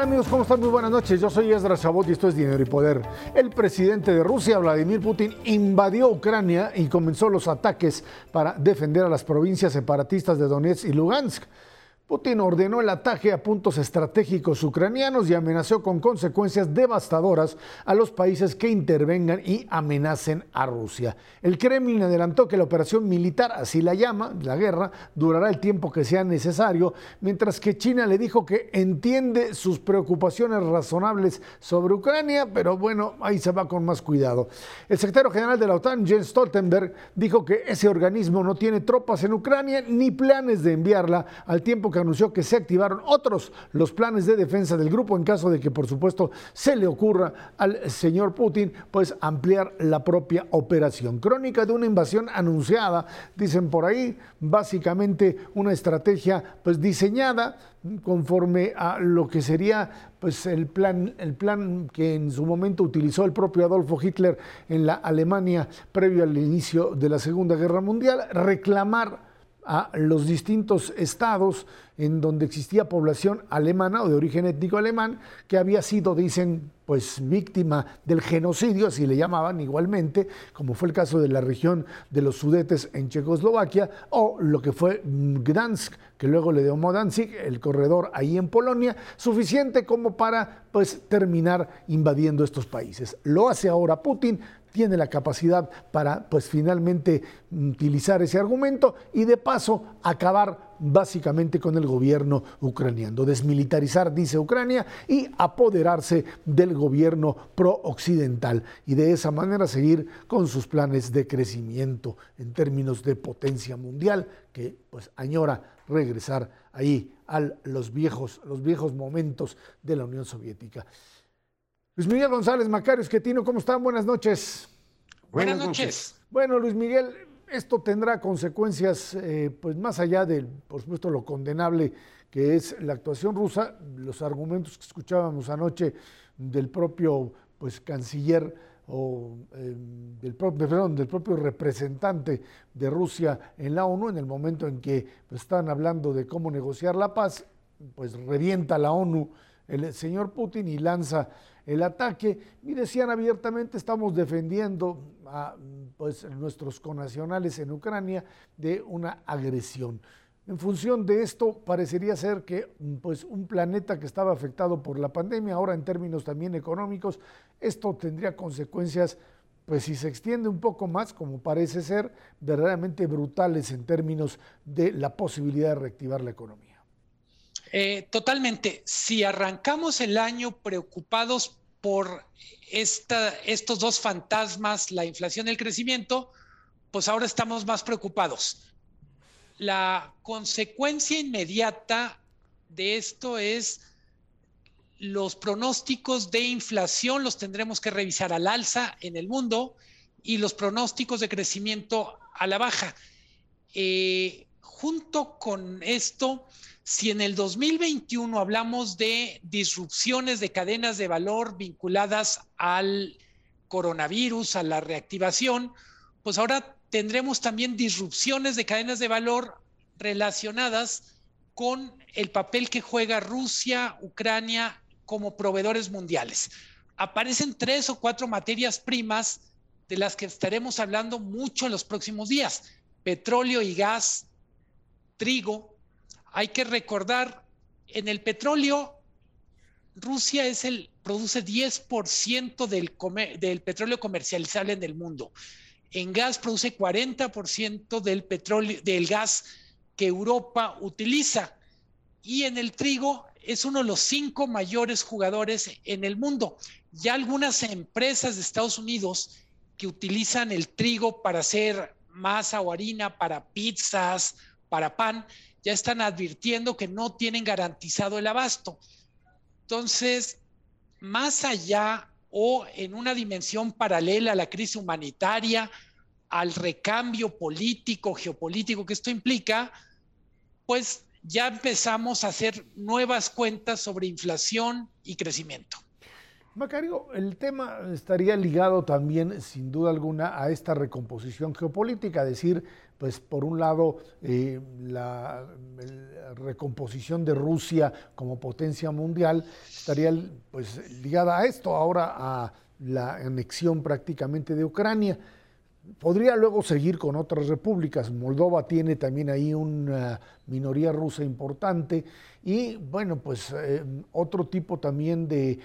Hola, ¿qué tal amigos? ¿Cómo están? Muy buenas noches. Yo soy Ezra Shabot y esto es Dinero y Poder. El presidente de Rusia, Vladimir Putin, invadió Ucrania y comenzó los ataques para defender a las provincias separatistas de Donetsk y Lugansk. Putin ordenó el ataque a puntos estratégicos ucranianos y amenazó con consecuencias devastadoras a los países que intervengan y amenacen a Rusia. El Kremlin adelantó que la operación militar, así la llama, la guerra, durará el tiempo que sea necesario, mientras que China le dijo que entiende sus preocupaciones razonables sobre Ucrania, pero bueno, ahí se va con más cuidado. El secretario general de la OTAN, Jens Stoltenberg, dijo que ese organismo no tiene tropas en Ucrania ni planes de enviarla al tiempo que anunció que se activaron otros los planes de defensa del grupo en caso de que, por supuesto, se le ocurra al señor Putin, pues ampliar la propia operación. Crónica de una invasión anunciada, dicen por ahí, básicamente una estrategia pues diseñada conforme a lo que sería pues el plan el plan que en su momento utilizó el propio Adolfo Hitler en la Alemania previo al inicio de la Segunda Guerra Mundial, reclamar a los distintos estados en donde existía población alemana o de origen étnico alemán que había sido, dicen, pues víctima del genocidio, así le llamaban igualmente, como fue el caso de la región de los Sudetes en Checoslovaquia, o lo que fue Gdansk, que luego le dio Danzig, el corredor ahí en Polonia, suficiente como para pues terminar invadiendo estos países. Lo hace ahora Putin, tiene la capacidad para pues finalmente utilizar ese argumento y de paso acabar básicamente con el gobierno ucraniano, desmilitarizar, dice Ucrania, y apoderarse del gobierno pro-occidental y de esa manera seguir con sus planes de crecimiento en términos de potencia mundial que pues añora regresar ahí a los viejos, los viejos momentos de la Unión Soviética. Luis Miguel González Macario Esquetino, ¿cómo están? Buenas noches. Buenas, noches. Bueno, Luis Miguel, esto tendrá consecuencias, eh, pues más allá del, por supuesto, lo condenable que es la actuación rusa, los argumentos que escuchábamos anoche del propio, pues, canciller o em, del, propio, perdón, del propio representante de Rusia en la ONU, en el momento en que pues, están hablando de cómo negociar la paz, pues revienta la ONU el señor Putin y lanza el ataque y decían abiertamente estamos defendiendo a pues, nuestros conacionales en Ucrania de una agresión. En función de esto, parecería ser que pues, un planeta que estaba afectado por la pandemia, ahora en términos también económicos, esto tendría consecuencias, pues si se extiende un poco más, como parece ser, verdaderamente brutales en términos de la posibilidad de reactivar la economía. Eh, totalmente. Si arrancamos el año preocupados por estos dos fantasmas, la inflación y el crecimiento, pues ahora estamos más preocupados. La consecuencia inmediata de esto es los pronósticos de inflación los tendremos que revisar al alza en el mundo y los pronósticos de crecimiento a la baja. Eh, junto con esto, si en el 2021 hablamos de disrupciones de cadenas de valor vinculadas al coronavirus, a la reactivación, pues ahora tendremos también disrupciones de cadenas de valor relacionadas con el papel que juega Rusia, Ucrania como proveedores mundiales. Aparecen tres o cuatro materias primas de las que estaremos hablando mucho en los próximos días. Petróleo y gas, trigo, hay que recordar, en el petróleo, Rusia es el, produce 10% del, del petróleo comercializable en el mundo. En gas produce 40% del petróleo, del gas que Europa utiliza. Y en el trigo es uno de los cinco mayores jugadores en el mundo. Ya algunas empresas de Estados Unidos que utilizan el trigo para hacer masa o harina, para pizzas, para pan, ya están advirtiendo que no tienen garantizado el abasto. Entonces, más allá o en una dimensión paralela a la crisis humanitaria, al recambio político, geopolítico que esto implica, pues ya empezamos a hacer nuevas cuentas sobre inflación y crecimiento. Macario, el tema estaría ligado también, sin duda alguna, a esta recomposición geopolítica, decir, pues por un lado, eh, la, recomposición de Rusia como potencia mundial estaría pues, ligada a esto, ahora a la anexión prácticamente de Ucrania. Podría luego seguir con otras repúblicas. Moldova tiene también ahí una minoría rusa importante y bueno, pues eh, otro tipo también de eh,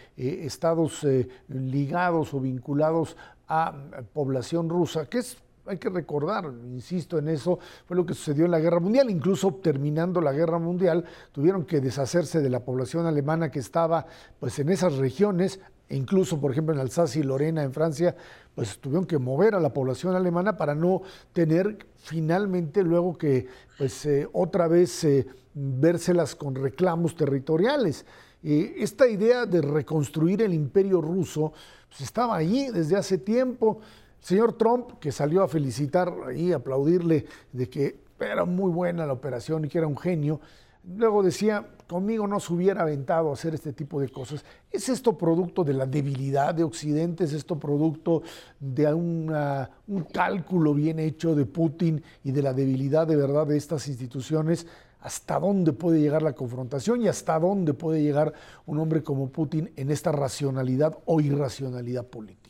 estados ligados o vinculados a población rusa, que es hay que recordar, insisto en eso, fue lo que sucedió en la Guerra Mundial. Incluso terminando la Guerra Mundial, tuvieron que deshacerse de la población alemana que estaba pues, en esas regiones, e incluso, por ejemplo, en Alsacia y Lorena, en Francia, pues tuvieron que mover a la población alemana para no tener finalmente luego que pues, eh, otra vez eh, vérselas con reclamos territoriales. esta idea de reconstruir el imperio ruso pues, estaba allí desde hace tiempo. Señor Trump, que salió a felicitar y aplaudirle de que era muy buena la operación y que era un genio, luego decía, conmigo no se hubiera aventado a hacer este tipo de cosas. ¿Es esto producto de la debilidad de Occidente? ¿Es esto producto de un cálculo bien hecho de Putin y de la debilidad de verdad de estas instituciones? ¿Hasta dónde puede llegar la confrontación y hasta dónde puede llegar un hombre como Putin en esta racionalidad o irracionalidad política?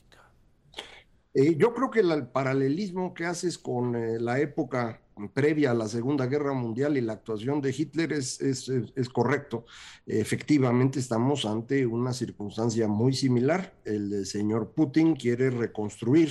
Eh, yo creo que el paralelismo que haces con eh, la época previa a la Segunda Guerra Mundial y la actuación de Hitler es, es, es, correcto. Efectivamente, estamos ante una circunstancia muy similar. El señor Putin quiere reconstruir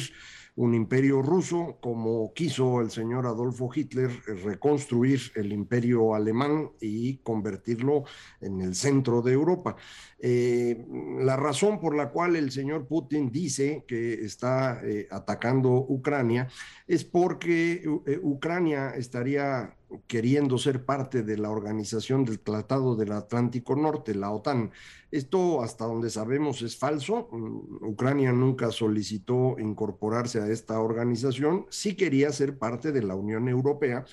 un imperio ruso, como quiso el señor Adolfo Hitler reconstruir el imperio alemán y convertirlo en el centro de Europa. Eh, la razón por la cual el señor Putin dice que está eh, atacando Ucrania es porque eh, Ucrania estaría queriendo ser parte de la organización del Tratado del Atlántico Norte, la OTAN. Esto, hasta donde sabemos, es falso. Mm, Ucrania nunca solicitó incorporarse a esta organización, sí quería ser parte de la Unión Europea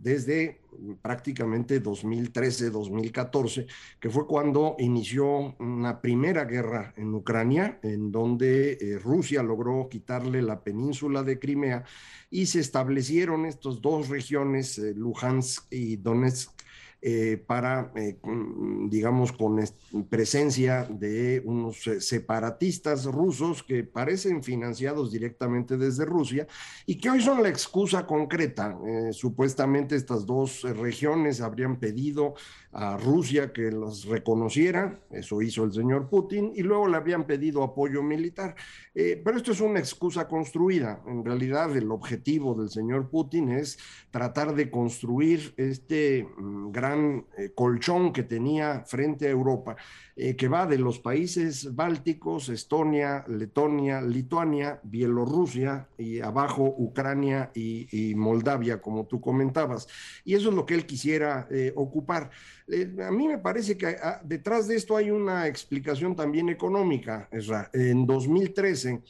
desde prácticamente 2013-2014, que fue cuando inició una primera guerra en Ucrania, en donde eh, Rusia logró quitarle la península de Crimea y se establecieron estas dos regiones, eh, Luhansk y Donetsk, eh, para, eh, digamos, con presencia de unos eh, separatistas rusos que parecen financiados directamente desde Rusia y que hoy son la excusa concreta. supuestamente estas dos regiones habrían pedido a Rusia que las reconociera, eso hizo el señor Putin, y luego le habían pedido apoyo militar. pero esto es una excusa construida. En realidad el objetivo del señor Putin es tratar de construir este mm, gran eh, colchón que tenía frente a Europa, eh, que va de los países bálticos, Estonia, Letonia, Lituania, Bielorrusia y abajo Ucrania y, Moldavia, como tú comentabas. Y eso es lo que él quisiera eh, a mí me parece que ah, detrás de esto hay una explicación también económica. En 2013,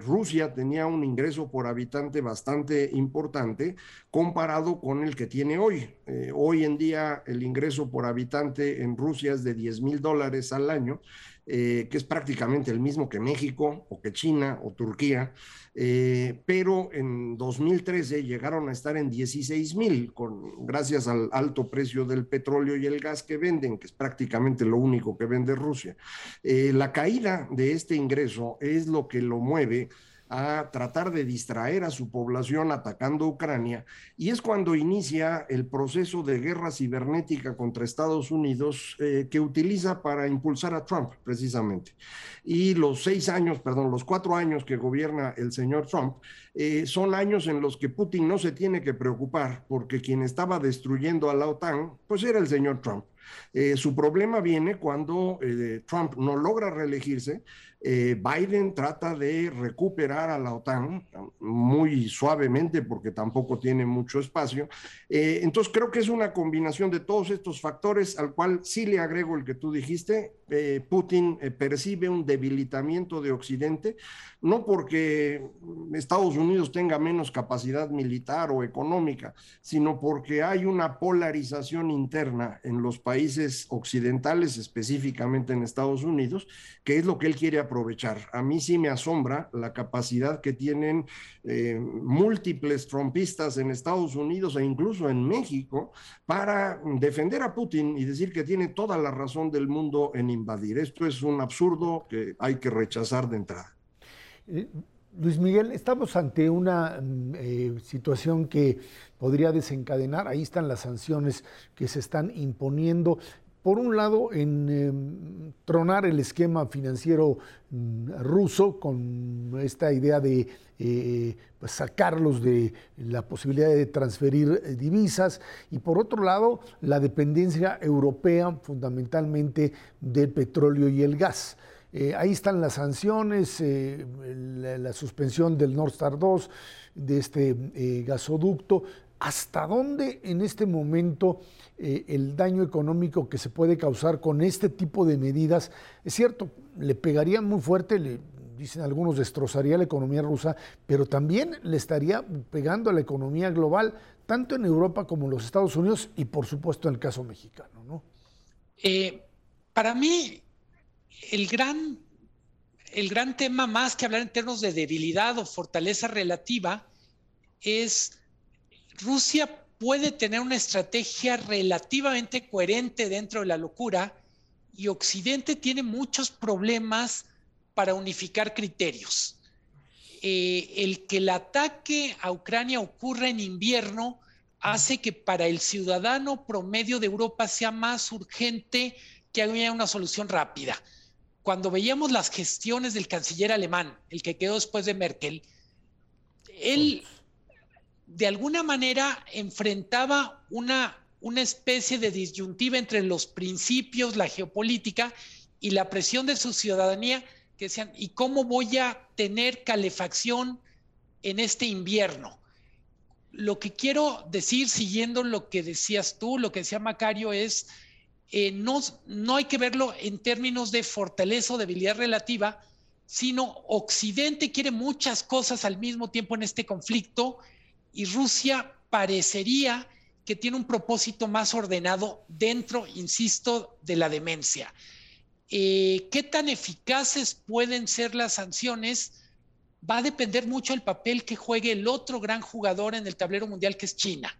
Rusia tenía un ingreso por habitante bastante importante comparado con el que tiene hoy. hoy en día el ingreso por habitante en Rusia es de 10 mil dólares al año, eh, que es prácticamente el mismo que México o que China o Turquía, eh, pero en 2013 llegaron a estar en 16 mil, gracias al alto precio del petróleo y el gas que venden, que es prácticamente lo único que vende Rusia. Eh, la caída de este ingreso es lo que lo mueve a tratar de distraer a su población atacando Ucrania y es cuando inicia el proceso de guerra cibernética contra Estados Unidos eh, que utiliza para impulsar a Trump precisamente. Y los seis años, perdón, los cuatro años que gobierna el señor Trump eh, son años en los que Putin no se tiene que preocupar porque quien estaba destruyendo a la OTAN pues era el señor Trump. Eh, su problema viene cuando Trump no logra reelegirse, eh, Biden trata de recuperar a la OTAN muy suavemente porque tampoco tiene mucho espacio. Eh, entonces creo que es una combinación de todos estos factores al cual sí le agrego el que tú dijiste. Eh, Putin percibe un debilitamiento de Occidente, no porque Estados Unidos tenga menos capacidad militar o económica, sino porque hay una polarización interna en los países occidentales, específicamente en Estados Unidos, que es lo que él quiere A mí sí me asombra la capacidad que tienen eh, múltiples trompistas en Estados Unidos e incluso en México para defender a Putin y decir que tiene toda la razón del mundo en invadir. Esto es un absurdo que hay que rechazar de entrada. Eh, Luis Miguel, estamos ante una mm, eh, situación que podría desencadenar, ahí están las sanciones que se están imponiendo. Por un lado, en em, tronar el esquema financiero mm, ruso con esta idea de eh, sacarlos de la posibilidad de transferir eh, divisas y por otro lado, la dependencia europea fundamentalmente del petróleo y el gas. Eh, ahí están las sanciones, la, suspensión del Nord Star 2, de este gasoducto. ¿Hasta dónde en este momento el daño económico que se puede causar con este tipo de medidas? Es cierto, le pegaría muy fuerte, le, dicen algunos, destrozaría la economía rusa, pero también le estaría pegando a la economía global, tanto en Europa como en los Estados Unidos y por supuesto en el caso mexicano. ¿no? para mí, el gran, el gran tema, más que hablar en términos de debilidad o fortaleza relativa, es Rusia puede tener una estrategia relativamente coherente dentro de la locura y Occidente tiene muchos problemas para unificar criterios. Eh, el que el ataque a Ucrania ocurra en invierno hace que para el ciudadano promedio de Europa sea más urgente que haya una solución rápida cuando veíamos las gestiones del canciller alemán, el que quedó después de Merkel, él de alguna manera enfrentaba una, una especie de disyuntiva entre los principios, la geopolítica y la presión de su ciudadanía, que decían, ¿y cómo voy a tener calefacción en este invierno? Lo que quiero decir, siguiendo lo que decías tú, lo que decía Macario, es eh, no, no hay que verlo en términos de fortaleza o debilidad relativa, sino Occidente quiere muchas cosas al mismo tiempo en este conflicto y Rusia parecería que tiene un propósito más ordenado dentro, insisto, de la demencia. Eh, ¿Qué tan eficaces pueden ser las sanciones? Va a depender mucho del papel que juegue el otro gran jugador en el tablero mundial, que es China.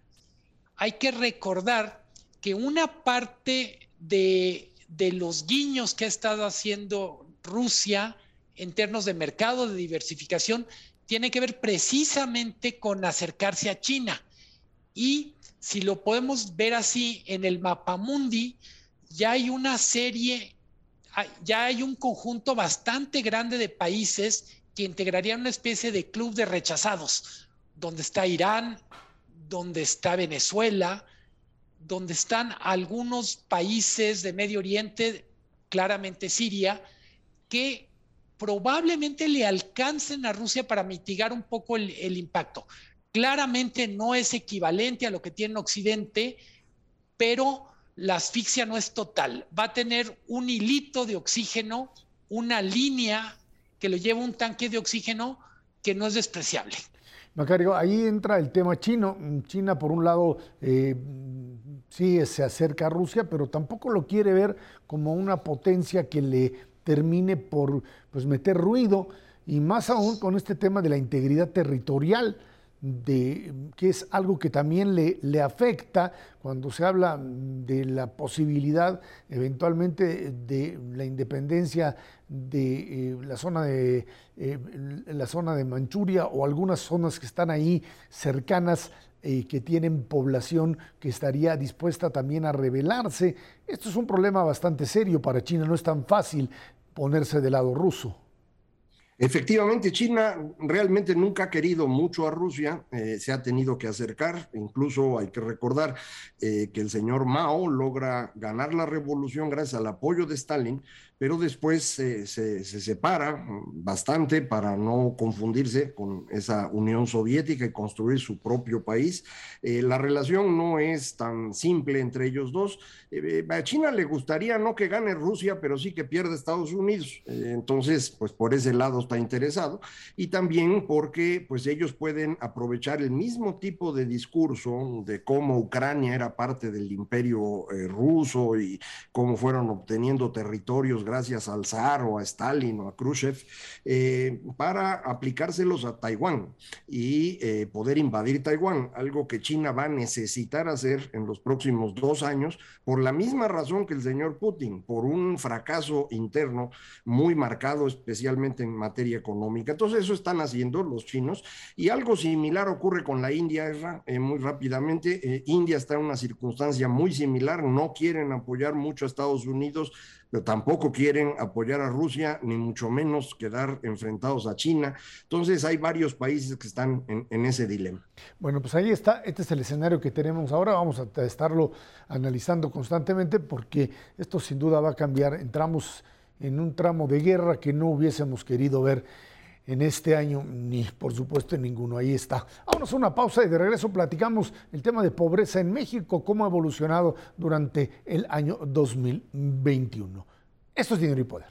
Hay que recordar que una parte de, los guiños que ha estado haciendo Rusia en términos de mercado, de diversificación, tiene que ver precisamente con acercarse a China. Y si lo podemos ver así en el mapa mundi, ya hay una serie, ya hay un conjunto bastante grande de países que integrarían una especie de club de rechazados, donde está Irán, donde está Venezuela, donde están algunos países de Medio Oriente, claramente Siria, que probablemente le alcancen a Rusia para mitigar un poco el, impacto. Claramente no es equivalente a lo que tiene Occidente, pero la asfixia no es total. Va a tener un hilito de oxígeno, una línea que lo lleva un tanque de oxígeno que no es despreciable. Macario, ahí entra el tema chino. China, por un lado, eh, sí se acerca a Rusia, pero tampoco lo quiere ver como una potencia que le termine por pues, meter ruido, y más aún con este tema de la integridad territorial de, que es algo que también le, le, afecta cuando se habla de la posibilidad eventualmente de la independencia de eh, la, zona de, eh, la zona de Manchuria o algunas zonas que están ahí cercanas eh, que tienen población que estaría dispuesta también a rebelarse. Esto es un problema bastante serio para China, no es tan fácil ponerse del lado ruso. Efectivamente, China realmente nunca ha querido mucho a Rusia, eh, se ha tenido que acercar, incluso hay que recordar eh, que el señor Mao logra ganar la revolución gracias al apoyo de Stalin, pero después se, separa bastante para no confundirse con esa Unión Soviética y construir su propio país. Eh, la relación no es tan simple entre ellos dos. Eh, a China le gustaría no que gane Rusia, pero sí que pierda Estados Unidos. Eh, entonces, pues por ese lado está interesado, y también porque pues ellos pueden aprovechar el mismo tipo de discurso de cómo Ucrania era parte del imperio eh, ruso y cómo fueron obteniendo territorios gracias al zar o a Stalin o a Khrushchev, eh, para aplicárselos a Taiwán y eh, poder invadir Taiwán, algo que China va a necesitar hacer en los próximos dos años por la misma razón que el señor Putin, por un fracaso interno muy marcado, especialmente en materia económica. Entonces eso están haciendo los chinos y algo similar ocurre con la India, eh, muy rápidamente. India está en una circunstancia muy similar, no quieren apoyar mucho a Estados Unidos, pero tampoco quieren apoyar a Rusia, ni mucho menos quedar enfrentados a China. Entonces hay varios países que están en, ese dilema. Bueno, pues ahí está, este es el escenario que tenemos ahora, vamos a estarlo analizando constantemente porque esto sin duda va a cambiar. Entramos en un tramo de guerra que no hubiésemos querido ver en este año, ni por supuesto ninguno. Ahí está. Vámonos a una pausa y de regreso platicamos el tema de pobreza en México, cómo ha evolucionado durante el año 2021. Esto es Dinero y Poder.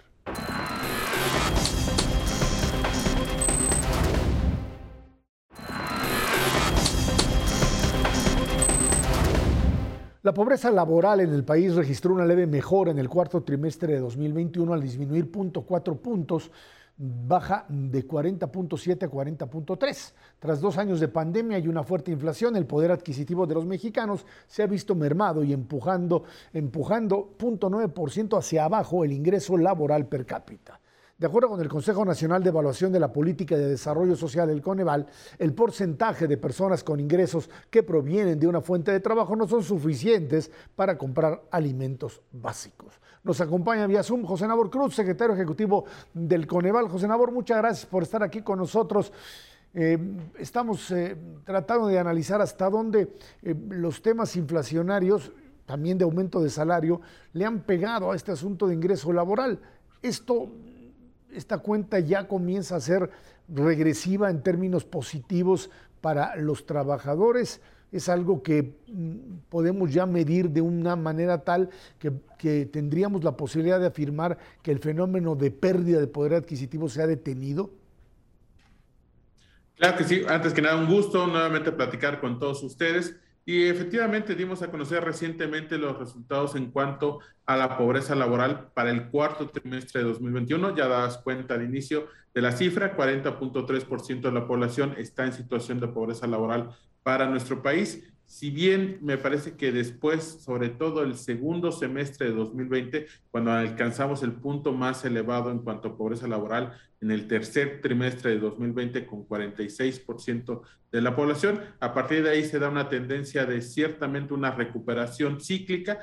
La pobreza laboral en el país registró una leve mejora en el cuarto trimestre de 2021 al disminuir 0.4 puntos baja de 40.7 a 40.3. Tras dos años de pandemia y una fuerte inflación, el poder adquisitivo de los mexicanos se ha visto mermado y empujando, empujando 0.9% hacia abajo el ingreso laboral per cápita. De acuerdo con el Consejo Nacional de Evaluación de la Política de Desarrollo Social, el Coneval, el porcentaje de personas con ingresos que provienen de una fuente de trabajo no son suficientes para comprar alimentos básicos. Nos acompaña vía Zoom José Nabor Cruz, secretario ejecutivo del Coneval. José Nabor, muchas gracias por estar aquí con nosotros. Eh, estamos eh, tratando de analizar hasta dónde eh, los temas inflacionarios, también de aumento de salario, le han pegado a este asunto de ingreso laboral. Esto esta cuenta ya comienza a ser regresiva en términos positivos para los trabajadores. Es algo que mm, podemos ya medir de una manera tal que, que, tendríamos la posibilidad de afirmar que el fenómeno de pérdida de poder adquisitivo se ha detenido. Claro que sí. Antes que nada, un gusto nuevamente platicar con todos ustedes. Y efectivamente dimos a conocer recientemente los resultados en cuanto a la pobreza laboral para el cuarto trimestre de 2021. Ya das cuenta al inicio de la cifra, 40.3% de la población está en situación de pobreza laboral para nuestro país si bien me parece que después, sobre todo el segundo semestre de 2020, cuando alcanzamos el punto más elevado en cuanto a pobreza laboral, en el tercer trimestre de 2020 con 46% de la población, a partir de ahí se da una tendencia de ciertamente una recuperación cíclica,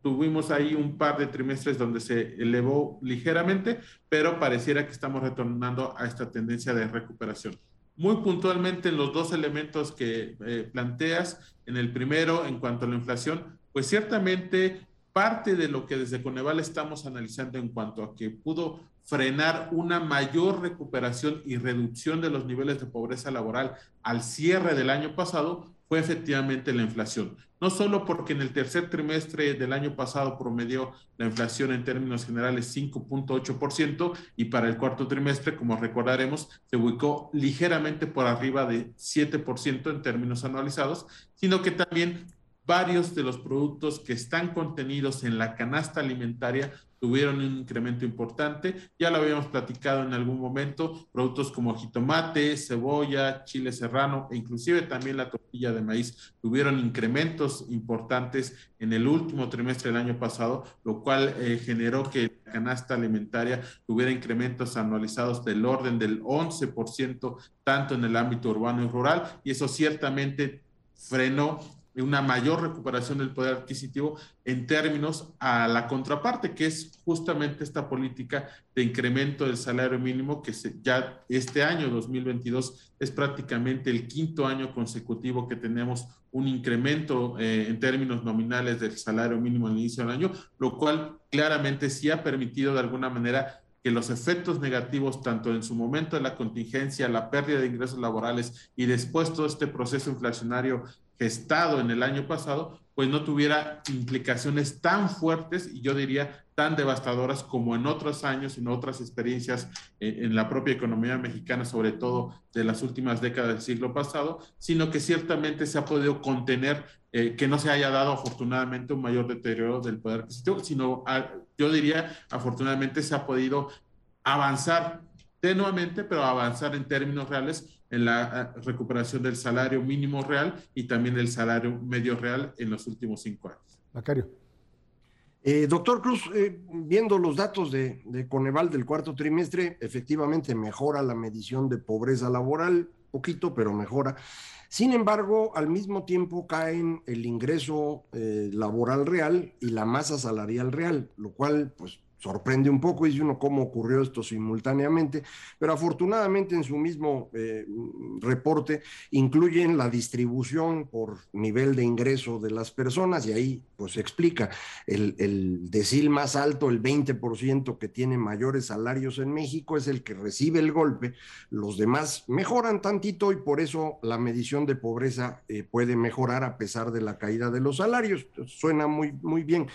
tuvimos ahí un par de trimestres donde se elevó ligeramente, pero pareciera que estamos retornando a esta tendencia de recuperación muy puntualmente en los dos elementos que eh, planteas. En el primero, en cuanto a la inflación, pues ciertamente parte de lo que desde Coneval estamos analizando en cuanto a que pudo frenar una mayor recuperación y reducción de los niveles de pobreza laboral al cierre del año pasado fue efectivamente la inflación. No solo porque en el tercer trimestre del año pasado promedió la inflación en términos generales 5.8% y para el cuarto trimestre, como recordaremos, se ubicó ligeramente por arriba de 7% en términos anualizados, sino que también varios de los productos que están contenidos en la canasta alimentaria tuvieron un incremento importante. Ya lo habíamos platicado en algún momento, productos como jitomate, cebolla, chile serrano e inclusive también la tortilla de maíz tuvieron incrementos importantes en el último trimestre del año pasado, lo cual eh, generó que la canasta alimentaria tuviera incrementos anualizados del orden del 11%, tanto en el ámbito urbano y rural, y eso ciertamente frenó una mayor recuperación del poder adquisitivo en términos a la contraparte, que es justamente esta política de incremento del salario mínimo, que ya este año 2022 es prácticamente el quinto año consecutivo que tenemos un incremento eh, en términos nominales del salario mínimo al inicio del año, lo cual claramente sí ha permitido de alguna manera que los efectos negativos, tanto en su momento de la contingencia, la pérdida de ingresos laborales y después todo este proceso inflacionario gestado en el año pasado, pues no tuviera implicaciones tan fuertes y yo diría tan devastadoras como en otros años, en otras experiencias en, en, la propia economía mexicana, sobre todo de las últimas décadas del siglo pasado, sino que ciertamente se ha podido contener, eh, que no se haya dado afortunadamente un mayor deterioro del poder adquisitivo, sino a, yo diría afortunadamente se ha podido avanzar tenuamente, pero avanzar en términos reales en la eh, recuperación del salario mínimo real y también del salario medio real en los últimos cinco años. Macario. Eh, doctor Cruz, eh, viendo los datos de, de, Coneval del cuarto trimestre, efectivamente mejora la medición de pobreza laboral, poquito, pero mejora. Sin embargo, al mismo tiempo caen el ingreso eh, laboral real y la masa salarial real, lo cual, pues, sorprende un poco, dice uno cómo ocurrió esto simultáneamente, pero afortunadamente en su mismo eh, reporte incluyen la distribución por nivel de ingreso de las personas y ahí pues explica el, decil más alto, el 20% que tiene mayores salarios en México es el que recibe el golpe, los demás mejoran tantito y por eso la medición de pobreza eh, puede mejorar a pesar de la caída de los salarios, suena muy, muy bien.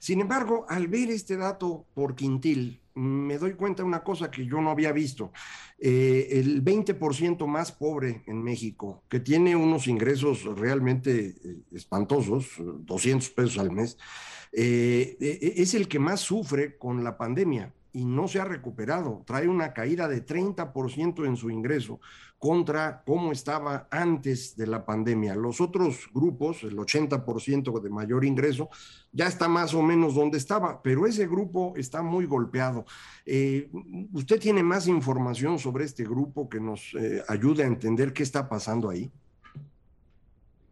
Sin embargo, al ver este dato por quintil, me doy cuenta de una cosa que yo no había visto. Eh, el 20% más pobre en México, que tiene unos ingresos realmente eh, espantosos, 200 pesos al mes, eh, es el que más sufre con la pandemia y no se ha recuperado. Trae una caída de 30% en su ingreso contra cómo estaba antes de la pandemia. Los otros grupos, el 80% de mayor ingreso, ya está más o menos donde estaba, pero ese grupo está muy golpeado. Eh, ¿Usted tiene más información sobre este grupo que nos eh, ayude a entender qué está pasando ahí?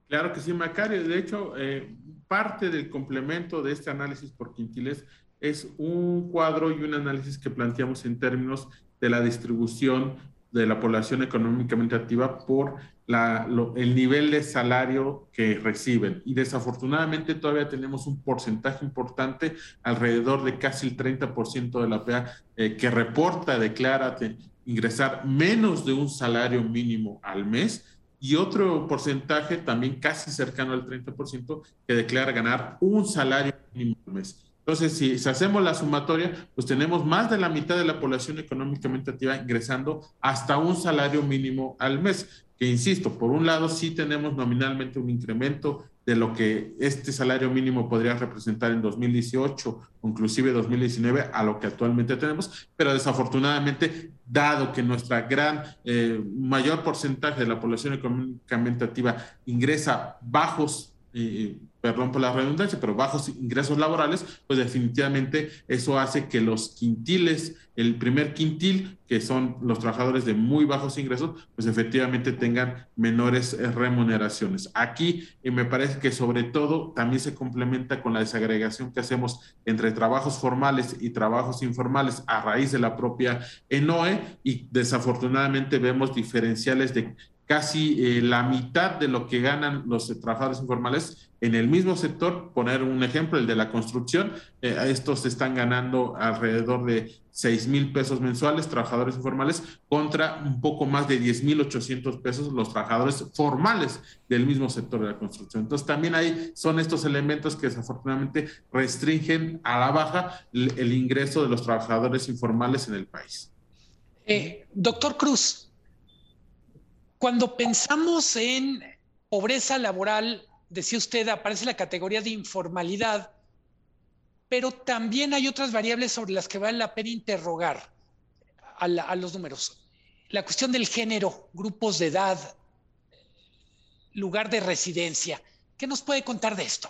Claro que sí, Macario. De hecho, eh, parte del complemento de este análisis por quintiles es un cuadro y un análisis que planteamos en términos de la distribución de la población económicamente activa por la, lo, el nivel de salario que reciben. Y desafortunadamente todavía tenemos un porcentaje importante, alrededor de casi el 30% de la PA, eh, que reporta, declara ingresar menos de un salario mínimo al mes y otro porcentaje también casi cercano al 30% que declara ganar un salario mínimo al mes. Entonces, si, hacemos la sumatoria, pues tenemos más de la mitad de la población económicamente activa ingresando hasta un salario mínimo al mes, que insisto, por un lado sí tenemos nominalmente un incremento de lo que este salario mínimo podría representar en 2018 o inclusive 2019 a lo que actualmente tenemos, pero desafortunadamente, dado que nuestra gran eh, mayor porcentaje de la población económicamente activa ingresa bajos eh, perdón por la redundancia, pero bajos ingresos laborales, pues definitivamente eso hace que los quintiles, el primer quintil, que son los trabajadores de muy bajos ingresos, pues efectivamente tengan menores eh, remuneraciones. Aquí y me parece que sobre todo también se complementa con la desagregación que hacemos entre trabajos formales y trabajos informales a raíz de la propia ENOE y desafortunadamente vemos diferenciales de casi eh, la mitad de lo que ganan los trabajadores informales en el mismo sector. Poner un ejemplo, el de la construcción, eh, estos están ganando alrededor de 6 mil pesos mensuales, trabajadores informales, contra un poco más de 10 mil 800 pesos los trabajadores formales del mismo sector de la construcción. Entonces, también ahí son estos elementos que desafortunadamente restringen a la baja el, ingreso de los trabajadores informales en el país. Eh, doctor Cruz, cuando pensamos en pobreza laboral, decía usted, aparece la categoría de informalidad, pero también hay otras variables sobre las que vale la pena interrogar a, los números. La cuestión del género, grupos de edad, lugar de residencia. ¿Qué nos puede contar de esto?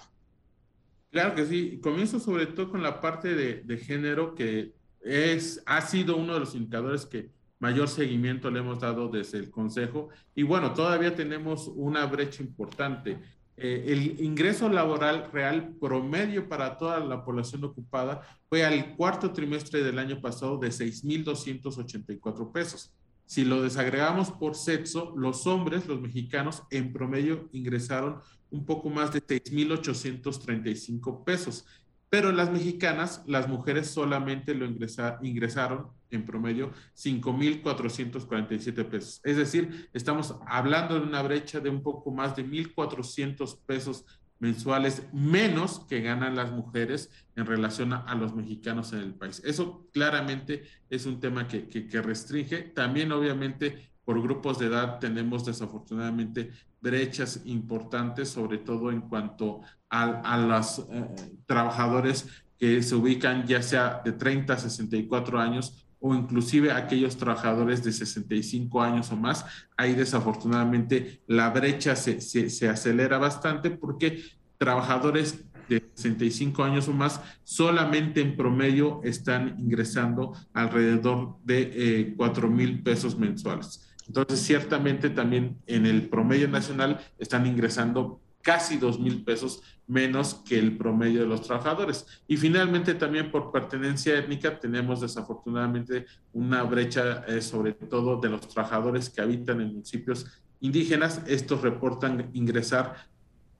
Claro que sí. Comienzo sobre todo con la parte de, de género, que es, ha sido uno de los indicadores que mayor seguimiento le hemos dado desde el Consejo. Y bueno, todavía tenemos una brecha importante. Eh, el ingreso laboral real promedio para toda la población ocupada fue al cuarto trimestre del año pasado de 6.284 pesos. Si lo desagregamos por sexo, los hombres, los mexicanos, en promedio ingresaron un poco más de 6.835 pesos pero las mexicanas, las mujeres solamente lo ingresa, ingresaron en promedio 5.447 pesos. Es decir, estamos hablando de una brecha de un poco más de 1.400 pesos mensuales menos que ganan las mujeres en relación a, los mexicanos en el país. Eso claramente es un tema que, que, restringe. También, obviamente, por grupos de edad tenemos desafortunadamente brechas importantes, sobre todo en cuanto a, a los eh, trabajadores que se ubican ya sea de 30 a 64 años o inclusive aquellos trabajadores de 65 años o más, ahí desafortunadamente la brecha se, se, acelera bastante porque trabajadores de 65 años o más solamente en promedio están ingresando alrededor de 4 eh, mil pesos mensuales. Entonces, ciertamente también en el promedio nacional están ingresando casi 2 mil pesos menos que el promedio de los trabajadores. Y finalmente también por pertenencia étnica tenemos desafortunadamente una brecha eh, sobre todo de los trabajadores que habitan en municipios indígenas. Estos reportan ingresar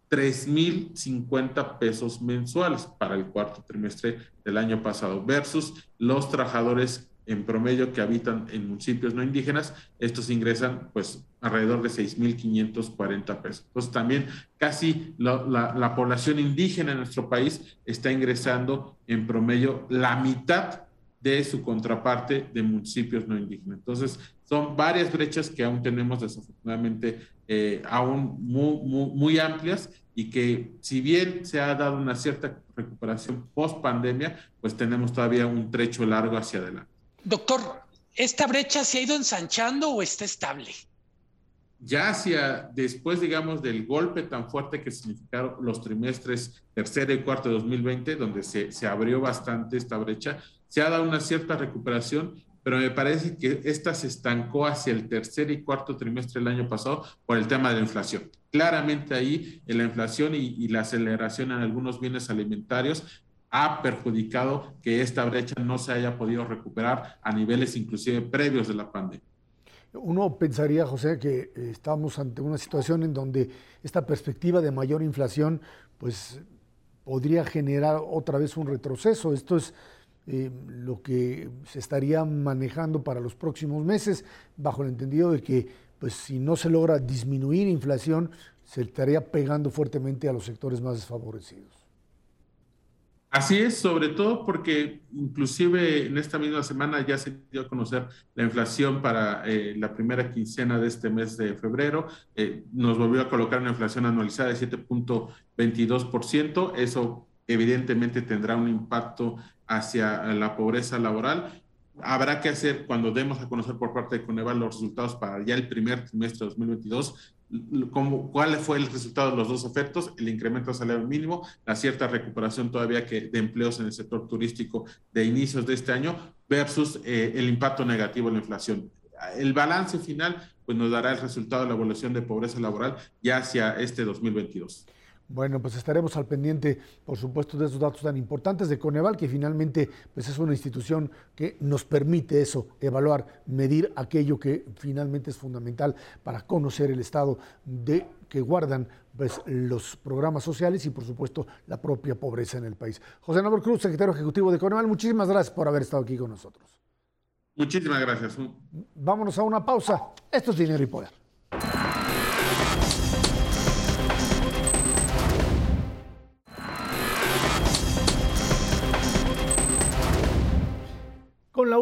3.050 pesos mensuales para el cuarto trimestre del año pasado versus los trabajadores en promedio que habitan en municipios no indígenas, estos ingresan pues alrededor de 6.540 pesos. Entonces también casi la, población indígena en nuestro país está ingresando en promedio la mitad de su contraparte de municipios no indígenas. Entonces son varias brechas que aún tenemos desafortunadamente eh, aún muy, muy, muy amplias y que si bien se ha dado una cierta recuperación post pandemia, pues tenemos todavía un trecho largo hacia adelante. Doctor, ¿esta brecha se ha ido ensanchando o está estable? Ya hacia después, digamos, del golpe tan fuerte que significaron los trimestres tercero y cuarto de 2020, donde se, se abrió bastante esta brecha, se ha dado una cierta recuperación, pero me parece que esta se estancó hacia el tercer y cuarto trimestre del año pasado por el tema de la inflación. Claramente ahí la inflación y la aceleración en algunos bienes alimentarios ha perjudicado que esta brecha no se haya podido recuperar a niveles inclusive previos de la pandemia. Uno pensaría, José, que eh, estamos ante una situación en donde esta perspectiva de mayor inflación, pues podría generar otra vez un retroceso. Esto es eh, lo que se estaría manejando para los próximos meses, bajo el entendido de que, pues, si no se logra disminuir inflación, se estaría pegando fuertemente a los sectores más desfavorecidos. Así es, sobre todo porque inclusive en esta misma semana ya se dio a conocer la inflación para eh, la primera quincena de este mes de febrero. Eh, nos volvió a colocar una inflación anualizada de 7.22%. Eso evidentemente tendrá un impacto hacia la pobreza laboral. Habrá que hacer, cuando demos a conocer por parte de Coneval los resultados para ya el primer trimestre de 2022, ¿Cuál fue el resultado de los dos efectos? El incremento del salario mínimo, la cierta recuperación todavía que, de empleos en el sector turístico de inicios de este año versus eh, el impacto negativo de la inflación. El balance final pues, nos dará el resultado de la evolución de pobreza laboral ya hacia este 2022. Bueno, pues estaremos al pendiente, por supuesto, de esos datos tan importantes de Coneval, que finalmente pues es una institución que nos permite eso, evaluar, medir aquello que finalmente es fundamental para conocer el estado de que guardan pues, los programas sociales y, por supuesto, la propia pobreza en el país. José Nobel Cruz, secretario ejecutivo de Coneval, muchísimas gracias por haber estado aquí con nosotros. Muchísimas gracias. Vámonos a una pausa. Esto es Dinero y Poder.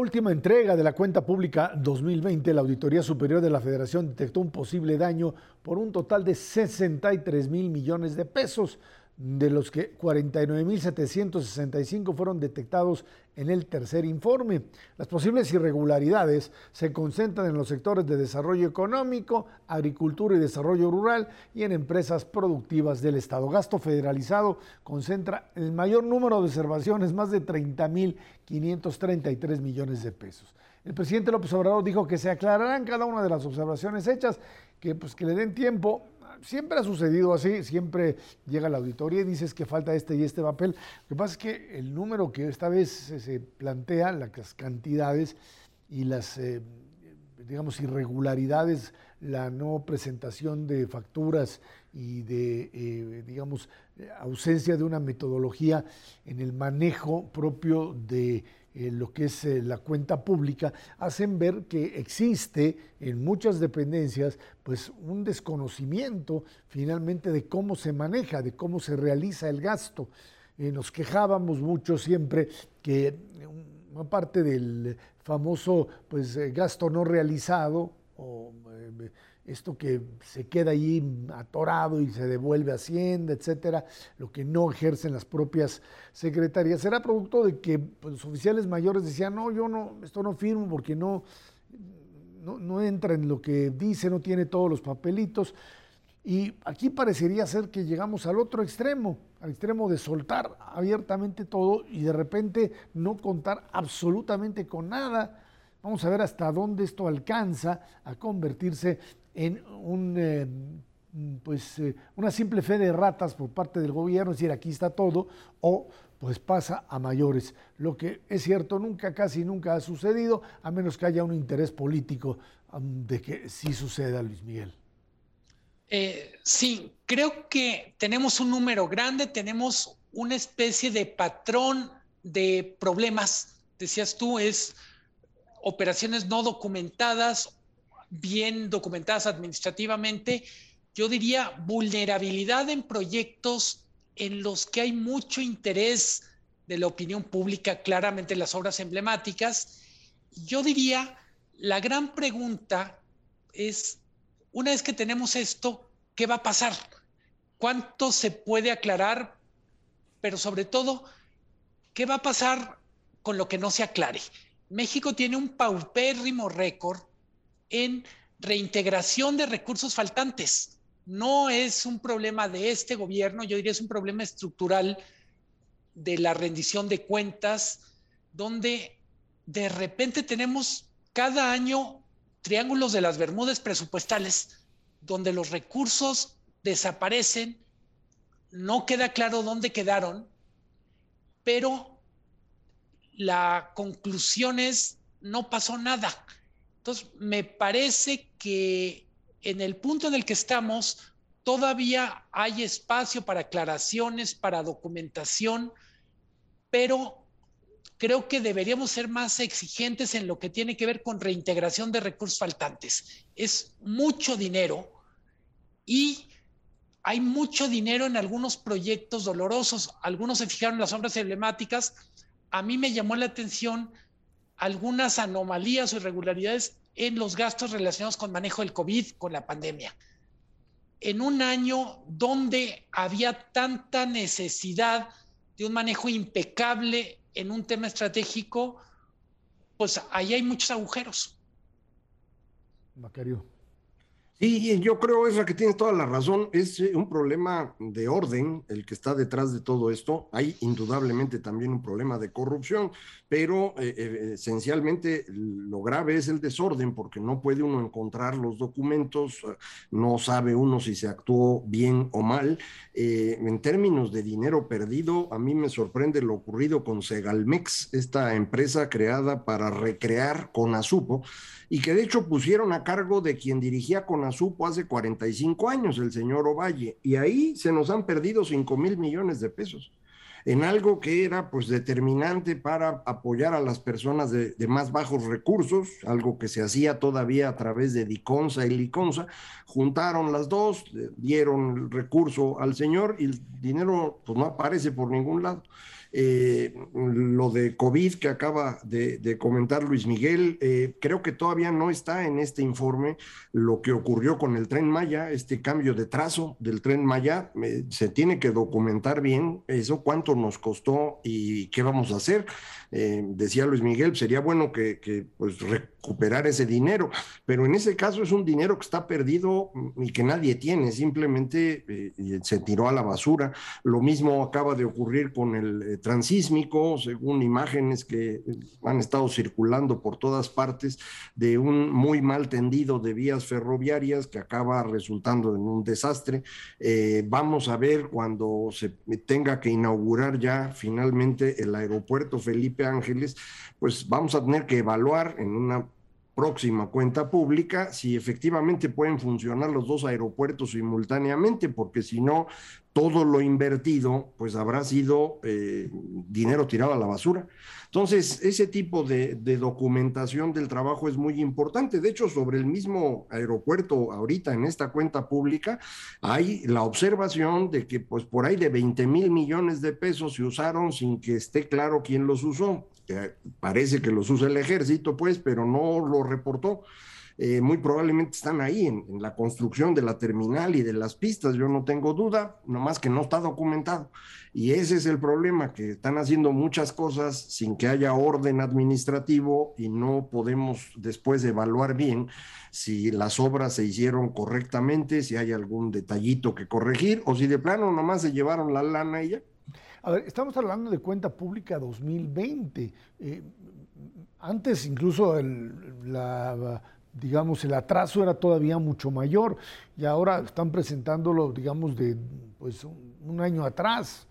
Última entrega de la cuenta pública 2020, la Auditoría Superior de la Federación detectó un posible daño por un total de 63 mil millones de pesos de los que 49.765 fueron detectados en el tercer informe. Las posibles irregularidades se concentran en los sectores de desarrollo económico, agricultura y desarrollo rural y en empresas productivas del Estado. Gasto federalizado concentra el mayor número de observaciones, más de 30.533 millones de pesos. El presidente López Obrador dijo que se aclararán cada una de las observaciones hechas, que, pues, que le den tiempo siempre ha sucedido así, siempre llega la auditoría y dices que falta este y este papel. Lo que pasa es que el número que esta vez se plantea, las cantidades y las, eh, digamos, irregularidades, la no presentación de facturas y de, eh, digamos, ausencia de una metodología en el manejo propio de eh, lo que es eh, la cuenta pública, hacen ver que existe en muchas dependencias pues un desconocimiento finalmente de cómo se maneja, de cómo se realiza el gasto. nos quejábamos mucho siempre que una parte del famoso pues, gasto no realizado o esto que se queda ahí atorado y se devuelve a Hacienda, etcétera, lo que no ejercen las propias secretarías, era producto de que pues, los oficiales mayores decían, no, yo no, esto no firmo porque no, no entra en lo que dice, no tiene todos los papelitos. Y aquí parecería ser que llegamos al otro extremo, al extremo de soltar abiertamente todo y de repente no contar absolutamente con nada. Vamos a ver hasta dónde esto alcanza a convertirse en eh, pues, eh, una simple fe de ratas por parte del gobierno, es decir, aquí está todo, o pues pasa a mayores. Lo que es cierto, nunca, casi nunca ha sucedido, a menos que haya un interés político de que sí suceda, Luis Miguel. Eh, sí, creo que tenemos un número grande, tenemos una especie de patrón de problemas. Decías tú, es operaciones no documentadas bien documentadas administrativamente, yo diría vulnerabilidad en proyectos en los que hay mucho interés de la opinión pública, claramente las obras emblemáticas. Yo diría, la gran pregunta es, una vez que tenemos esto, ¿qué va a pasar? ¿Cuánto se puede aclarar? Pero sobre todo, ¿qué va a pasar con lo que no se aclare? México tiene un paupérrimo récord en reintegración de recursos faltantes. No es un problema de este gobierno, yo diría es un problema estructural de la rendición de cuentas, donde de repente tenemos cada año triángulos de las Bermudas presupuestales, donde los recursos desaparecen, no queda claro dónde quedaron, pero la conclusión es no pasó nada. Entonces, me parece que en el punto en el que estamos, todavía hay espacio para aclaraciones, para documentación, pero creo que deberíamos ser más exigentes en lo que tiene que ver con reintegración de recursos faltantes. Es mucho dinero y hay mucho dinero en algunos proyectos dolorosos. Algunos se fijaron en las obras emblemáticas. A mí me llamó la atención algunas anomalías o irregularidades en los gastos relacionados con manejo del COVID, con la pandemia. En un año donde había tanta necesidad de un manejo impecable en un tema estratégico, pues ahí hay muchos agujeros. Macario. Sí, yo creo, Esa que tienes toda la razón. Es eh, un problema de orden el que está detrás de todo esto. Hay indudablemente también un problema de corrupción, pero eh, eh, esencialmente lo grave es el desorden, porque no puede uno encontrar los documentos, no sabe uno si se actuó bien o mal. en términos de dinero perdido, a mí me sorprende lo ocurrido con Segalmex, esta empresa creada para recrear con Azupo y que de hecho pusieron a cargo de quien dirigía Conasupo hace 45 años, el señor Ovalle, y ahí se nos han perdido 5 mil millones de pesos en algo que era pues determinante para apoyar a las personas de, más bajos recursos, algo que se hacía todavía a través de Diconsa y Liconsa, juntaron las dos, dieron el recurso al señor y el dinero pues no aparece por ningún lado. Eh, lo de COVID que acaba de, comentar Luis Miguel, eh, creo que todavía no está en este informe lo que ocurrió con el tren Maya, este cambio de trazo del tren Maya, eh, se tiene que documentar bien eso, cuánto nos costó y qué vamos a hacer. decía Luis Miguel, sería bueno que, que pues, recuperar ese dinero, pero en ese caso es un dinero que está perdido y que nadie tiene, simplemente se tiró a la basura. Lo mismo acaba de ocurrir con el transísmico, según imágenes que han estado circulando por todas partes, de un muy mal tendido de vías ferroviarias que acaba resultando en un desastre. Eh, vamos a ver cuando se tenga que inaugurar ya finalmente el aeropuerto Felipe Ángeles, pues vamos a tener que evaluar en una próxima cuenta pública si efectivamente pueden funcionar los dos aeropuertos simultáneamente, porque si no, todo lo invertido pues habrá sido eh, dinero tirado a la basura. Entonces, ese tipo de, documentación del trabajo es muy importante. De hecho, sobre el mismo aeropuerto, ahorita en esta cuenta pública, hay la observación de que pues por ahí de 20 mil millones de pesos se usaron sin que esté claro quién los usó. parece que los usa el ejército, pues, pero no lo reportó. Eh, muy probablemente están ahí en, la construcción de la terminal y de las pistas, yo no tengo duda, nomás que no está documentado. Y ese es el problema, que están haciendo muchas cosas sin que haya orden administrativo y no podemos después evaluar bien si las obras se hicieron correctamente, si hay algún detallito que corregir o si de plano nomás se llevaron la lana y ya. A ver, estamos hablando de cuenta pública 2020. Eh, antes incluso la digamos, el atraso era todavía mucho mayor y ahora están presentándolo, digamos, de pues, un, año atrás,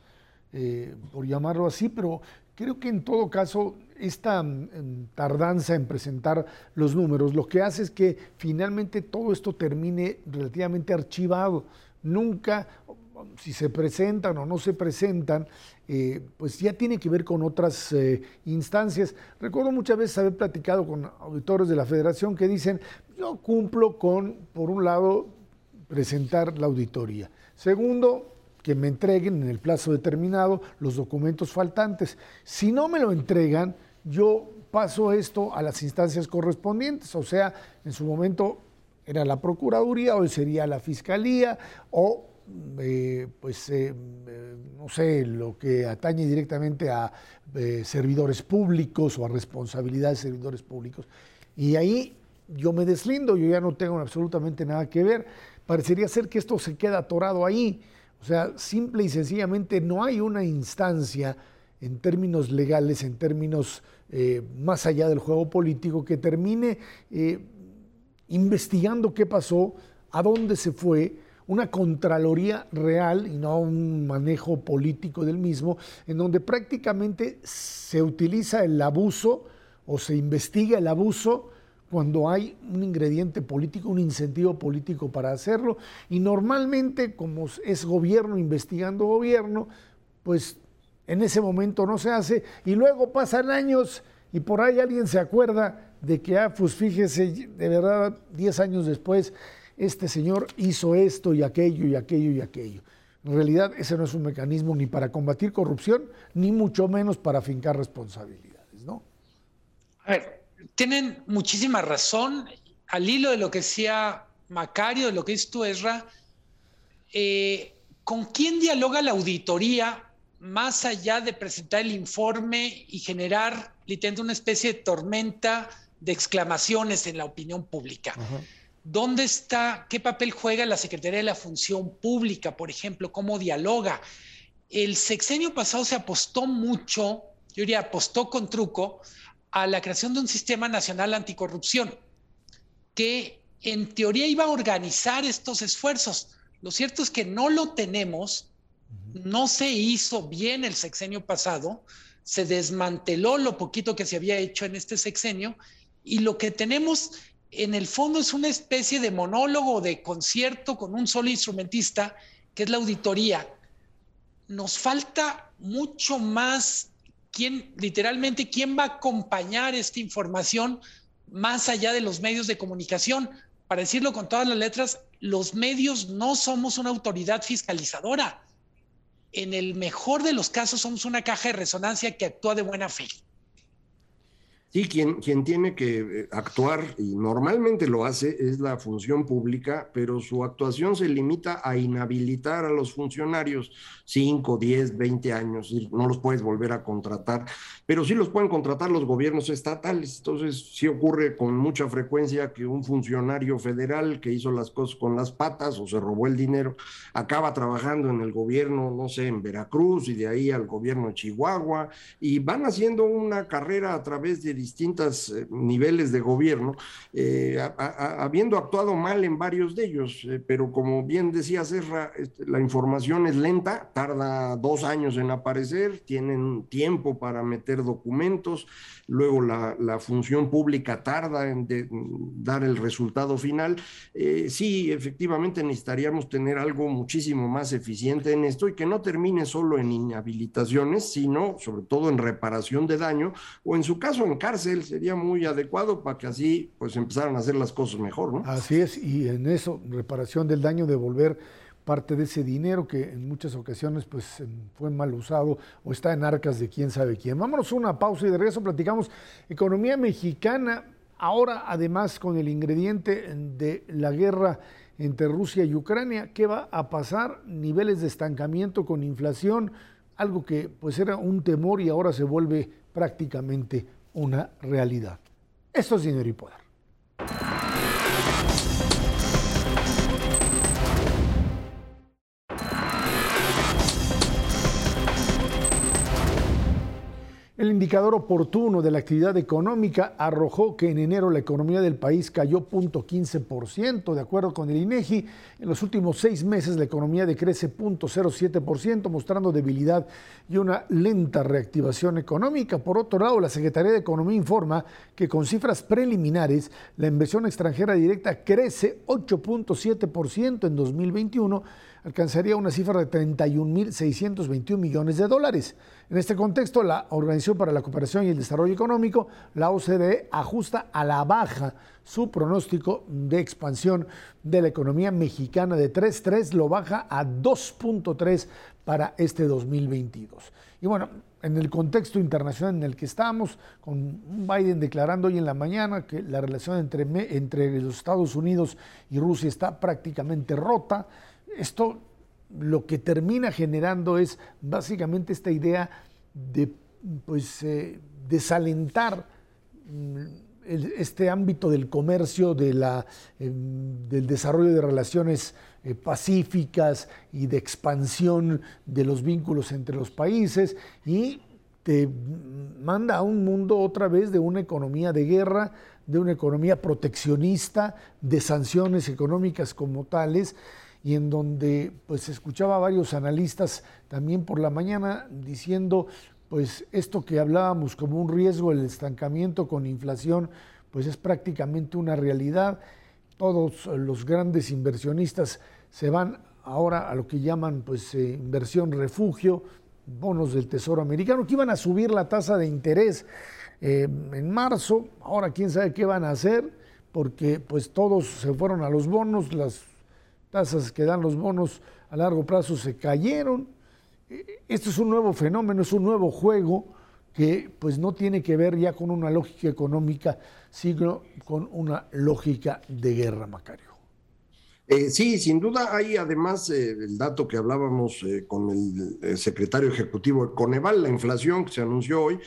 eh, por llamarlo así, pero creo que en todo caso esta mm, tardanza en presentar los números lo que hace es que finalmente todo esto termine relativamente archivado. Nunca, si se presentan o no se presentan, eh, pues ya tiene que ver con otras eh, instancias. Recuerdo muchas veces haber platicado con auditores de la federación que dicen, yo cumplo con, por un lado, presentar la auditoría. Segundo, que me entreguen en el plazo determinado los documentos faltantes. Si no me lo entregan, yo paso esto a las instancias correspondientes, o sea, en su momento era la Procuraduría, hoy sería la Fiscalía, o eh, pues, eh, eh, no sé, lo que atañe directamente a servidores públicos o a responsabilidad de servidores públicos. Y ahí yo me deslindo, yo ya no tengo absolutamente nada que ver. Parecería ser que esto se queda atorado ahí. O sea, simple y sencillamente no hay una instancia en términos legales, en términos más allá del juego político, que termine investigando qué pasó, a dónde se fue, una contraloría real y no un manejo político del mismo, en donde prácticamente se utiliza el abuso o se investiga el abuso cuando hay un ingrediente político, un incentivo político para hacerlo, y normalmente como es gobierno investigando gobierno, pues en ese momento no se hace, y luego pasan años y por ahí alguien se acuerda de que, ah, pues fíjese, de verdad, 10 años después, este señor hizo esto y aquello y aquello y aquello. En realidad ese no es un mecanismo ni para combatir corrupción, ni mucho menos para fincar responsabilidades, ¿no? A ver, tienen muchísima razón. Al hilo de lo que decía Macario, de lo que dices tú, Ezra, eh, ¿con quién dialoga la auditoría más allá de presentar el informe y generar literalmente una especie de tormenta de exclamaciones en la opinión pública? ¿Dónde está, qué papel juega la Secretaría de la Función Pública, por ejemplo? ¿Cómo dialoga? El sexenio pasado se apostó mucho, yo diría apostó con truco, a la creación de un sistema nacional anticorrupción, que en teoría iba a organizar estos esfuerzos. Lo cierto es que no lo tenemos, no se hizo bien el sexenio pasado, se desmanteló lo poquito que se había hecho en este sexenio y lo que tenemos en el fondo es una especie de monólogo, de concierto con un solo instrumentista, que es la auditoría. Nos falta mucho más, quién, literalmente, quién va a acompañar esta información más allá de los medios de comunicación. Para decirlo con todas las letras, los medios no somos una autoridad fiscalizadora. En el mejor de los casos somos una caja de resonancia que actúa de buena fe. Sí, quien, quien tiene que eh, actuar, y normalmente lo hace, es la función pública, pero su actuación se limita a inhabilitar a los funcionarios 5, 10, 20 años, no los puedes volver a contratar, pero sí los pueden contratar los gobiernos estatales. Entonces, sí ocurre con mucha frecuencia que un funcionario federal que hizo las cosas con las patas o se robó el dinero, acaba trabajando en el gobierno, no sé, en Veracruz y de ahí al gobierno de Chihuahua, y van haciendo una carrera a través de distintos eh, niveles de gobierno, eh, habiendo actuado mal en varios de ellos, pero como bien decía Serra, este, la información es lenta, tarda dos años en aparecer, tienen tiempo para meter documentos, luego la, función pública tarda en dar el resultado final. sí, efectivamente necesitaríamos tener algo muchísimo más eficiente en esto y que no termine solo en inhabilitaciones, sino sobre todo en reparación de daño o en su caso en cárcel sería muy adecuado para que así pues empezaran a hacer las cosas mejor, ¿no? Así es, y en eso, reparación del daño, devolver parte de ese dinero que en muchas ocasiones pues fue mal usado o está en arcas de quién sabe quién. Vámonos a una pausa y de regreso platicamos economía mexicana, ahora además con el ingrediente de la guerra entre Rusia y Ucrania, ¿qué va a pasar? Niveles de estancamiento con inflación, algo que pues era un temor y ahora se vuelve prácticamente una realidad. Esto es dinero y poder. Indicador oportuno de la actividad económica arrojó que en enero la economía del país cayó 0.15%, de acuerdo con el INEGI. En los últimos seis meses la economía decrece 0.07%, mostrando debilidad y una lenta reactivación económica. Por otro lado, la Secretaría de Economía informa que con cifras preliminares la inversión extranjera directa crece 8.7% en 2021 alcanzaría una cifra de 31.621 millones de dólares. En este contexto, la Organización para la Cooperación y el Desarrollo Económico, la OCDE, ajusta a la baja su pronóstico de expansión de la economía mexicana de 3.3, lo baja a 2.3 para este 2022. Y bueno, en el contexto internacional en el que estamos, con Biden declarando hoy en la mañana que la relación entre, entre los Estados Unidos y Rusia está prácticamente rota, esto lo que termina generando es básicamente esta idea de pues, eh, desalentar mm, este ámbito del comercio, de la, em, del desarrollo de relaciones eh, pacíficas y de expansión de los vínculos entre los países y te manda a un mundo otra vez de una economía de guerra, de una economía proteccionista, de sanciones económicas como tales y en donde pues escuchaba a varios analistas también por la mañana diciendo pues esto que hablábamos como un riesgo, el estancamiento con inflación, pues es prácticamente una realidad. Todos los grandes inversionistas se van ahora a lo que llaman pues eh, inversión refugio, bonos del Tesoro americano, que iban a subir la tasa de interés eh, en marzo, ahora quién sabe qué van a hacer, porque pues todos se fueron a los bonos, las tasas que dan los bonos a largo plazo se cayeron. Esto es un nuevo fenómeno, es un nuevo juego que pues no tiene que ver ya con una lógica económica, sino con una lógica de guerra, Macario. Eh, sí, sin duda hay además eh, el dato que hablábamos eh, con el, secretario ejecutivo de Coneval, la inflación que se anunció hoy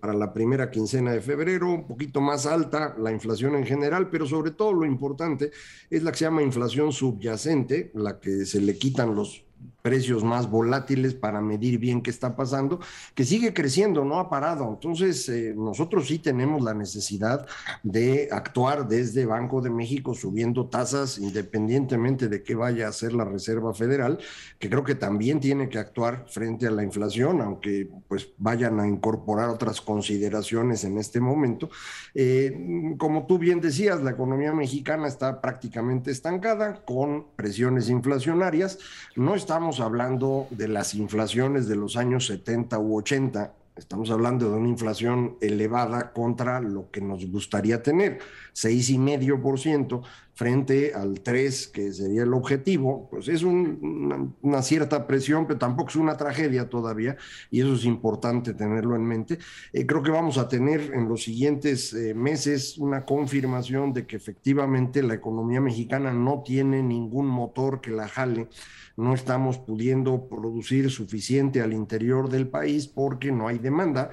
para la primera quincena de febrero, un poquito más alta la inflación en general, pero sobre todo lo importante es la que se llama inflación subyacente, la que se le quitan los precios más volátiles para medir bien qué está pasando, que sigue creciendo, no ha parado. Entonces, eh, nosotros sí tenemos la necesidad de actuar desde Banco de México subiendo tasas independientemente de qué vaya a hacer la Reserva Federal, que creo que también tiene que actuar frente a la inflación, aunque pues vayan a incorporar otras consideraciones en este momento. Eh, como tú bien decías, la economía mexicana está prácticamente estancada con presiones inflacionarias. No estamos hablando de las inflaciones de los años 70 u 80, estamos hablando de una inflación elevada contra lo que nos gustaría tener, 6,5% frente al 3 que sería el objetivo, pues es una, cierta presión, pero tampoco es una tragedia todavía, y eso es importante tenerlo en mente. Eh, creo que vamos a tener en los siguientes eh, meses una confirmación de que efectivamente la economía mexicana no tiene ningún motor que la jale no estamos pudiendo producir suficiente al interior del país porque no hay demanda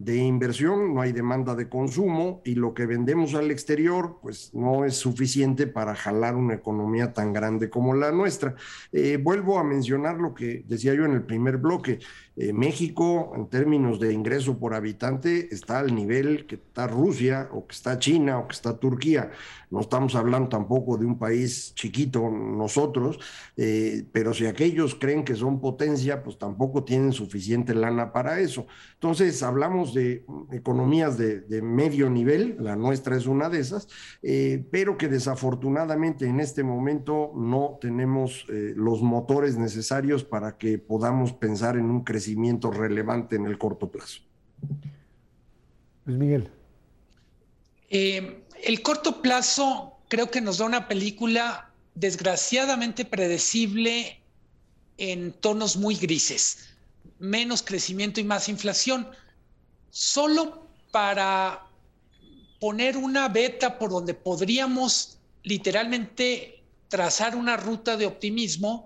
de inversión, no hay demanda de consumo y lo que vendemos al exterior pues no es suficiente para jalar una economía tan grande como la nuestra. Eh, vuelvo a mencionar lo que decía yo en el primer bloque. Eh, México, en términos de ingreso por habitante, está al nivel que está Rusia o que está China o que está Turquía. No estamos hablando tampoco de un país chiquito nosotros, eh, pero si aquellos creen que son potencia, pues tampoco tienen suficiente lana para eso. Entonces, hablamos de economías de, medio nivel, la nuestra es una de esas, eh, pero que desafortunadamente en este momento no tenemos eh, los motores necesarios para que podamos pensar en un crecimiento relevante en el corto plazo. Luis Miguel. Eh, el corto plazo creo que nos da una película desgraciadamente predecible en tonos muy grises. Menos crecimiento y más inflación. Solo para poner una beta por donde podríamos literalmente trazar una ruta de optimismo,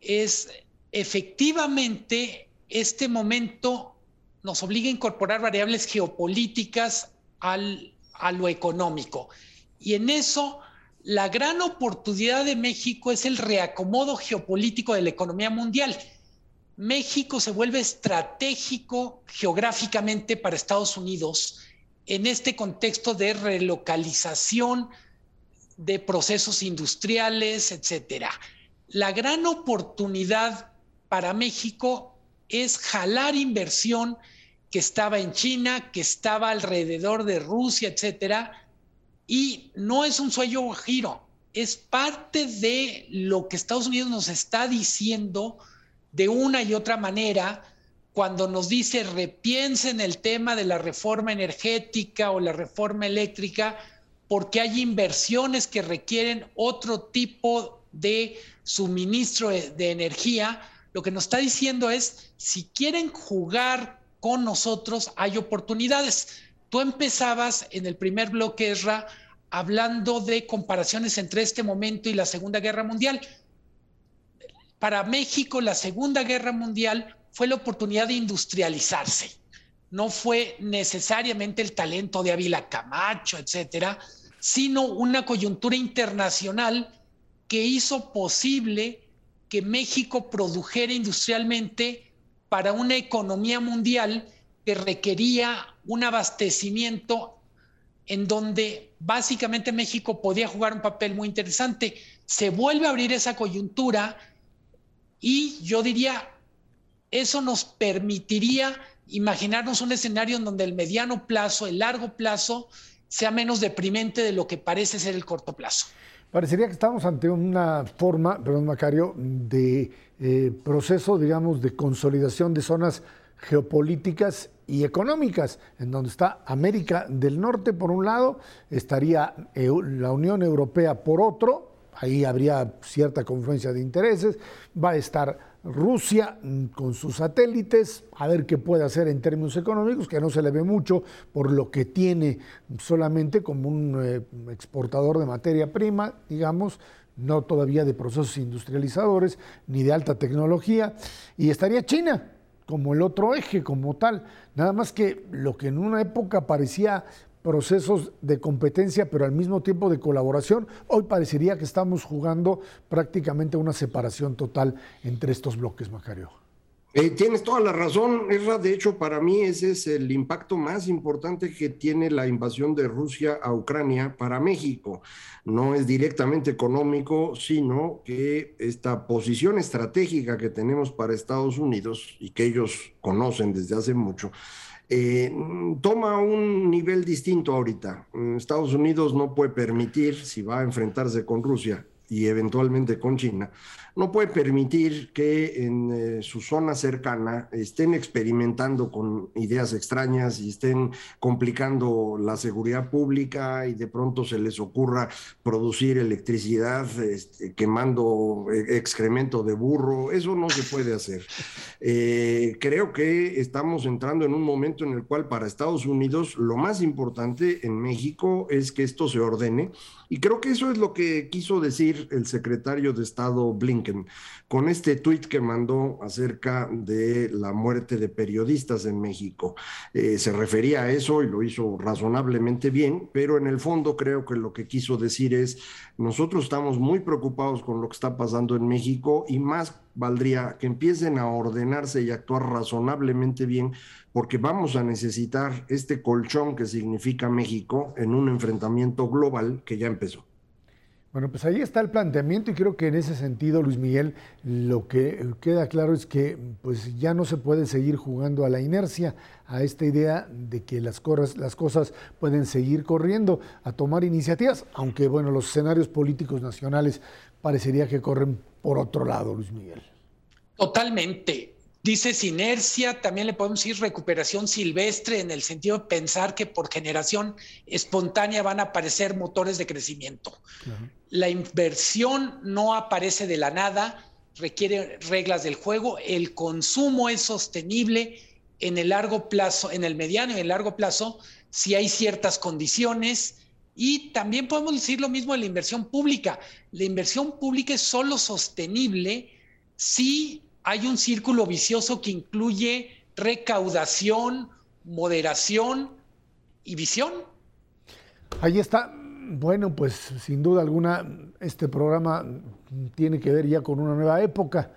es efectivamente este momento nos obliga a incorporar variables geopolíticas al a lo económico. Y en eso, la gran oportunidad de México es el reacomodo geopolítico de la economía mundial. México se vuelve estratégico geográficamente para Estados Unidos en este contexto de relocalización de procesos industriales, etcétera. La gran oportunidad para México es jalar inversión que estaba en China, que estaba alrededor de Rusia, etcétera, y no es un sueño giro, es parte de lo que Estados Unidos nos está diciendo de una y otra manera cuando nos dice repiensen el tema de la reforma energética o la reforma eléctrica, porque hay inversiones que requieren otro tipo de suministro de energía. Lo que nos está diciendo es, si quieren jugar con nosotros hay oportunidades. Tú empezabas en el primer bloque, Esra, hablando de comparaciones entre este momento y la Segunda Guerra Mundial. Para México, la Segunda Guerra Mundial fue la oportunidad de industrializarse. No fue necesariamente el talento de Ávila Camacho, etcétera, sino una coyuntura internacional que hizo posible que México produjera industrialmente para una economía mundial que requería un abastecimiento en donde básicamente México podía jugar un papel muy interesante. Se vuelve a abrir esa coyuntura y yo diría, eso nos permitiría imaginarnos un escenario en donde el mediano plazo, el largo plazo, sea menos deprimente de lo que parece ser el corto plazo. Parecería que estamos ante una forma, perdón Macario, de eh, proceso, digamos, de consolidación de zonas geopolíticas y económicas, en donde está América del Norte por un lado, estaría la Unión Europea por otro, ahí habría cierta confluencia de intereses, va a estar Rusia con sus satélites, a ver qué puede hacer en términos económicos, que no se le ve mucho por lo que tiene solamente como un eh, exportador de materia prima, digamos, no todavía de procesos industrializadores ni de alta tecnología, y estaría China como el otro eje, como tal. Nada más que lo que en una época parecía procesos de competencia, pero al mismo tiempo de colaboración, hoy parecería que estamos jugando prácticamente una separación total entre estos bloques, Macario. Eh, tienes toda la razón, Erra. De hecho, para mí ese es el impacto más importante que tiene la invasión de Rusia a Ucrania para México. No es directamente económico, sino que esta posición estratégica que tenemos para Estados Unidos y que ellos conocen desde hace mucho, eh, toma un nivel distinto ahorita. Estados Unidos no puede permitir, si va a enfrentarse con Rusia y eventualmente con China, no puede permitir que en eh, su zona cercana estén experimentando con ideas extrañas y estén complicando la seguridad pública y de pronto se les ocurra producir electricidad este, quemando eh, excremento de burro. Eso no se puede hacer. Eh, creo que estamos entrando en un momento en el cual para Estados Unidos lo más importante en México es que esto se ordene y creo que eso es lo que quiso decir el secretario de Estado Blinken con este tuit que mandó acerca de la muerte de periodistas en México. Eh, se refería a eso y lo hizo razonablemente bien, pero en el fondo creo que lo que quiso decir es, nosotros estamos muy preocupados con lo que está pasando en México y más valdría que empiecen a ordenarse y actuar razonablemente bien, porque vamos a necesitar este colchón que significa México en un enfrentamiento global que ya empezó. Bueno, pues ahí está el planteamiento y creo que en ese sentido, Luis Miguel, lo que queda claro es que pues ya no se puede seguir jugando a la inercia, a esta idea de que las cosas, las cosas pueden seguir corriendo, a tomar iniciativas, aunque bueno, los escenarios políticos nacionales parecería que corren por otro lado, Luis Miguel. Totalmente. Dices inercia, también le podemos decir recuperación silvestre en el sentido de pensar que por generación espontánea van a aparecer motores de crecimiento. La inversión no aparece de la nada, requiere reglas del juego, el consumo es sostenible en el largo plazo, en el mediano y en el largo plazo, si hay ciertas condiciones. Y también podemos decir lo mismo de la inversión pública. La inversión pública es solo sostenible si hay un círculo vicioso que incluye recaudación, moderación y visión. Ahí está. Bueno, pues sin duda alguna este programa tiene que ver ya con una nueva época.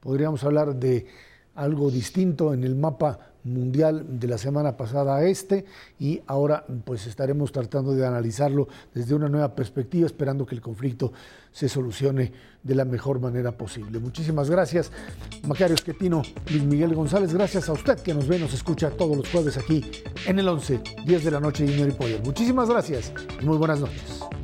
Podríamos hablar de algo distinto en el mapa mundial de la semana pasada a este y ahora pues estaremos tratando de analizarlo desde una nueva perspectiva esperando que el conflicto se solucione de la mejor manera posible. Muchísimas gracias, Macario Esquetino, Luis Miguel González, gracias a usted que nos ve, nos escucha todos los jueves aquí en el 11, 10 de la noche y Poder. Muchísimas gracias y muy buenas noches.